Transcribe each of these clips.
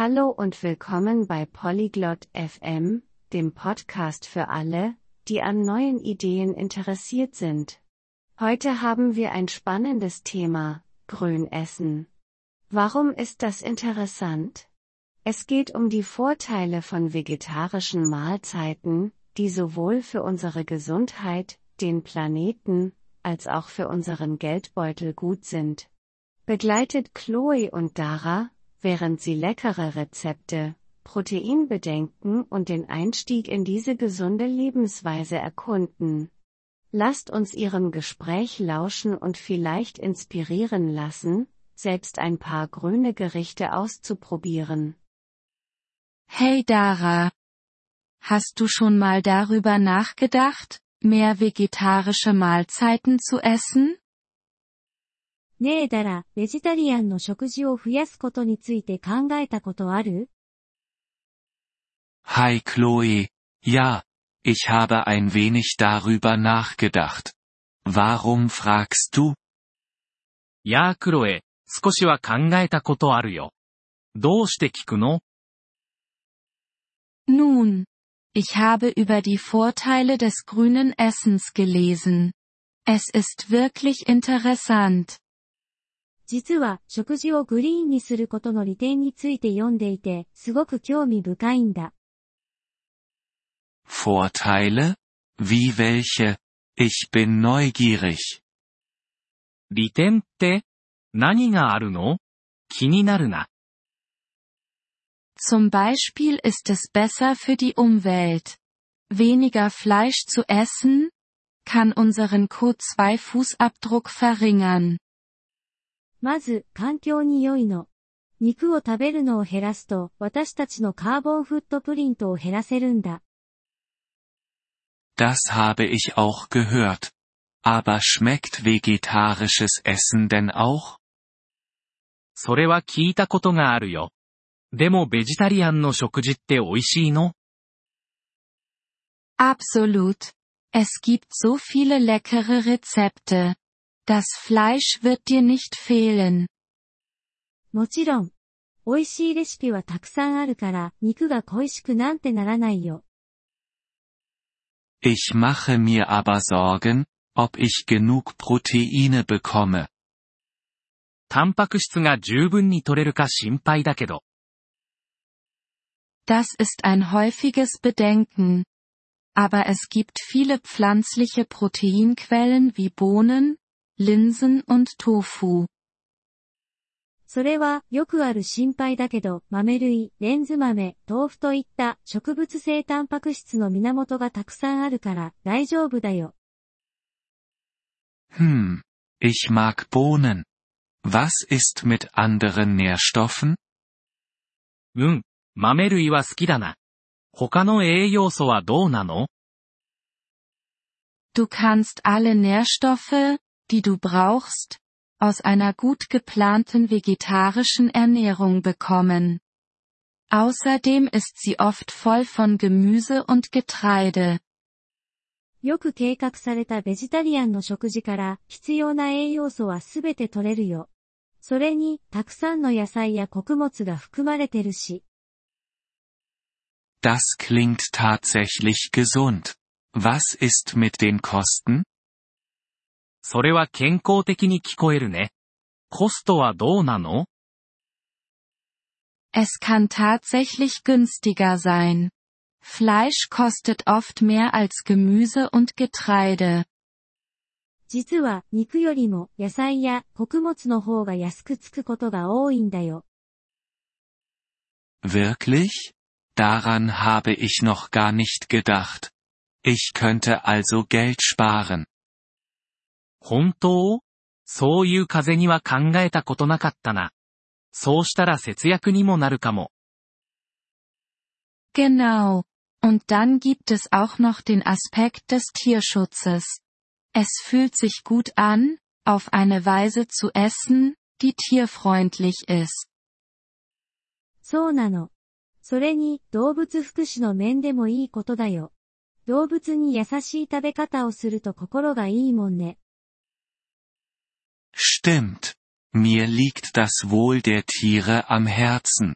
Hallo und willkommen bei Polyglot FM, dem Podcast für alle, die an neuen Ideen interessiert sind. Heute haben wir ein spannendes Thema, Grünessen. Warum ist das interessant? Es geht um die Vorteile von vegetarischen Mahlzeiten, die sowohl für unsere Gesundheit, den Planeten, als auch für unseren Geldbeutel gut sind. Begleitet Chloe und Dara, während sie leckere Rezepte, Proteinbedenken und den Einstieg in diese gesunde Lebensweise erkunden. Lasst uns Ihrem Gespräch lauschen und vielleicht inspirieren lassen, selbst ein paar grüne Gerichte auszuprobieren. Hey Dara. Hast du schon mal darüber nachgedacht, mehr vegetarische Mahlzeiten zu essen? ねえだら、ベジタリアンの食事を増やすことについて考えたことある Hi Chloe, ja, ich habe ein wenig darüber nachgedacht. Warum fragst du? やあクロエ、少しは考えたことあるよ。どうして聞くの Nun, ich habe über die Vorteile des grünen Essens gelesen. Es ist wirklich interessant. 実は、食事をグリーンにすることの利点について読んでいて、すごく興味深いんだ。 Vorteile? Wie welche? Ich bin neugierig. 利点って何があるの気になるな。 Zum Beispiel ist es besser für die Umwelt. Weniger Fleisch zu essen, kann unseren CO2-Fußabdruck verringern. まず、環境に良いの。肉を食べるのを減らすと、私たちのカーボンフットプリントを減らせるんだ。Das habe ich auch gehört. Aber schmeckt vegetarisches Essen denn auch? それは聞いたことがあるよ。でもベジタリアンの食事って美味しいの Absolut. Es gibt so viele leckere Rezepte. Das Fleisch wird dir nicht fehlen. もちろん。美味しいレシピはたくさんあるから、肉が恋しくなんてならないよ。 Ich mache mir aber Sorgen, ob ich genug Proteine bekomme. タンパク質が十分に取れるか心配だけど。 Das ist ein häufiges Bedenken. Aber es gibt viele pflanzliche Proteinquellen wie Bohnen, Linsen und Tofu. それは、よくある心配だけど、豆類、レンズ豆、豆腐といった植物性タンパク質の源がたくさんあるから、大丈夫だよ。Hm, ich mag Bohnen. Was ist mit anderen Nährstoffen? うん、豆類は好きだな。他の栄養素はどうなの Du kannst alle Nährstoffe, die du brauchst, aus einer gut geplanten vegetarischen Ernährung bekommen. Außerdem ist sie oft voll von Gemüse und Getreide. よく計画されたベジタリアンの食事から必要な栄養素はすべて取れるよ。それに、たくさんの野菜や穀物が含まれてるし。 Das klingt tatsächlich gesund. Was ist mit den Kosten? それは健康的に聞こえるね。コストはどうなの Es kann tatsächlich günstiger sein. Fleisch kostet oft mehr als Gemüse und Getreide. 実は、肉よりも野菜や穀物の方が安くつくことが多いんだよ。 Wirklich? Daran habe ich noch gar nicht gedacht. Ich könnte also Geld sparen. 本当そういう風には考えたことなかったな。そうしたら節約にもなるかも。Genau. Und dann gibt es auch noch den Aspekt des Tierschutzes. Es fühlt sich gut an, auf eine Weise zu essen, die tierfreundlich ist. そうなの。それに、動物福祉の面でもいいことだよ。動物に優しい食べ方をすると心がいいもんね。Stimmt. Mir liegt das Wohl der Tiere am Herzen.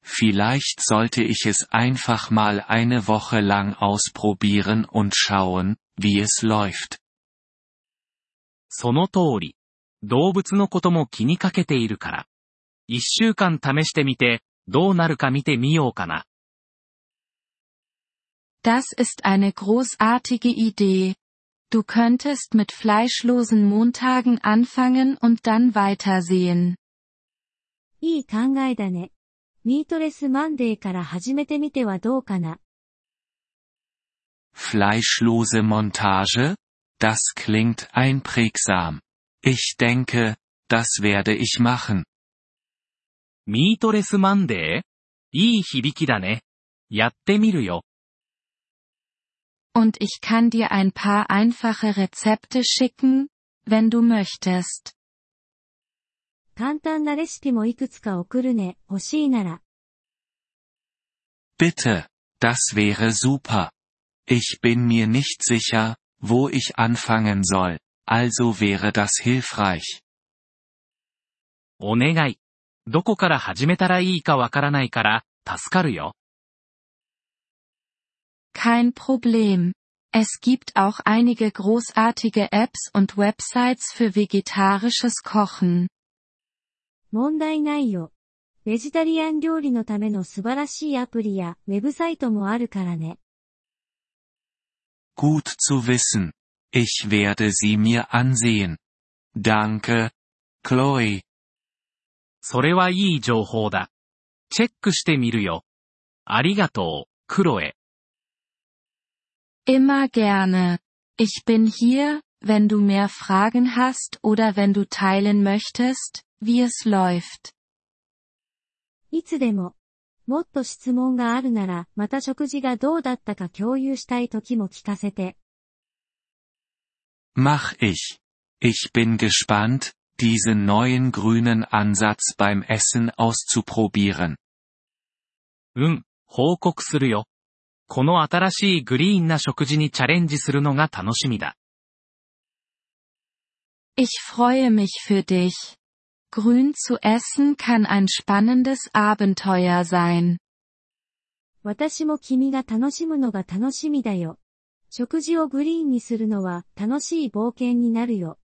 Vielleicht sollte ich es einfach mal eine Woche lang ausprobieren und schauen, wie es läuft. その通り。動物のことも気にかけているから。一週間試してみて、どうなるか見てみようかな。 Das ist eine großartige Idee. Du könntest mit fleischlosen Montagen anfangen und dann weitersehen. いい考えだね。ミートレスマンデーから始めてみてはどうかな。 Fleischlose Montage? Das klingt einprägsam. Ich denke, das werde ich machen. ミートレスマンデーいい響きだね。やってみるよ。 Und ich kann dir ein paar einfache Rezepte schicken, wenn du möchtest. 簡単なレシピもいくつか送るね、欲しいなら。 Bitte, das wäre super. Ich bin mir nicht sicher, wo ich anfangen soll, also wäre das hilfreich. お願い。どこから始めたらいいかわからないから、助かるよ。 Kein Problem. Es gibt auch einige großartige Apps und Websites für vegetarisches Kochen. 問題ないよ。ベジタリアン料理のための素晴らしいアプリやウェブサイトもあるからね。 Gut zu wissen. Ich werde sie mir ansehen. Danke, Chloe. それはいい情報だ。チェックしてみるよ。ありがとう、クロエ。 Immer gerne. Ich bin hier, wenn du mehr Fragen hast oder wenn du teilen möchtest, wie es läuft. いつでも。もっと質問があるなら、また食事がどうだったか共有したい時も聞かせて。 Mach ich. Ich bin gespannt, diesen neuen grünen Ansatz beim Essen auszuprobieren. うん、報告するよ。 この新しいグリーンな食事にチャレンジするのが楽しみだ。Ich freue mich für dich. Grün zu essen kann ein spannendes Abenteuer sein. 私も君が楽しむのが楽しみだよ。食事をグリーンにするのは楽しい冒険になるよ。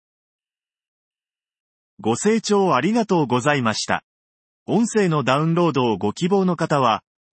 ご清聴ありがとうございました。音声のダウンロードをご希望の方は、